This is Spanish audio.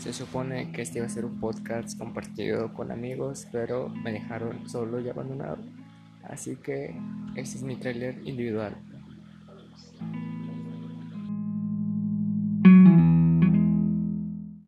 Se supone que este iba a ser un podcast compartido con amigos, pero me dejaron solo y abandonado. Así que este es mi trailer individual.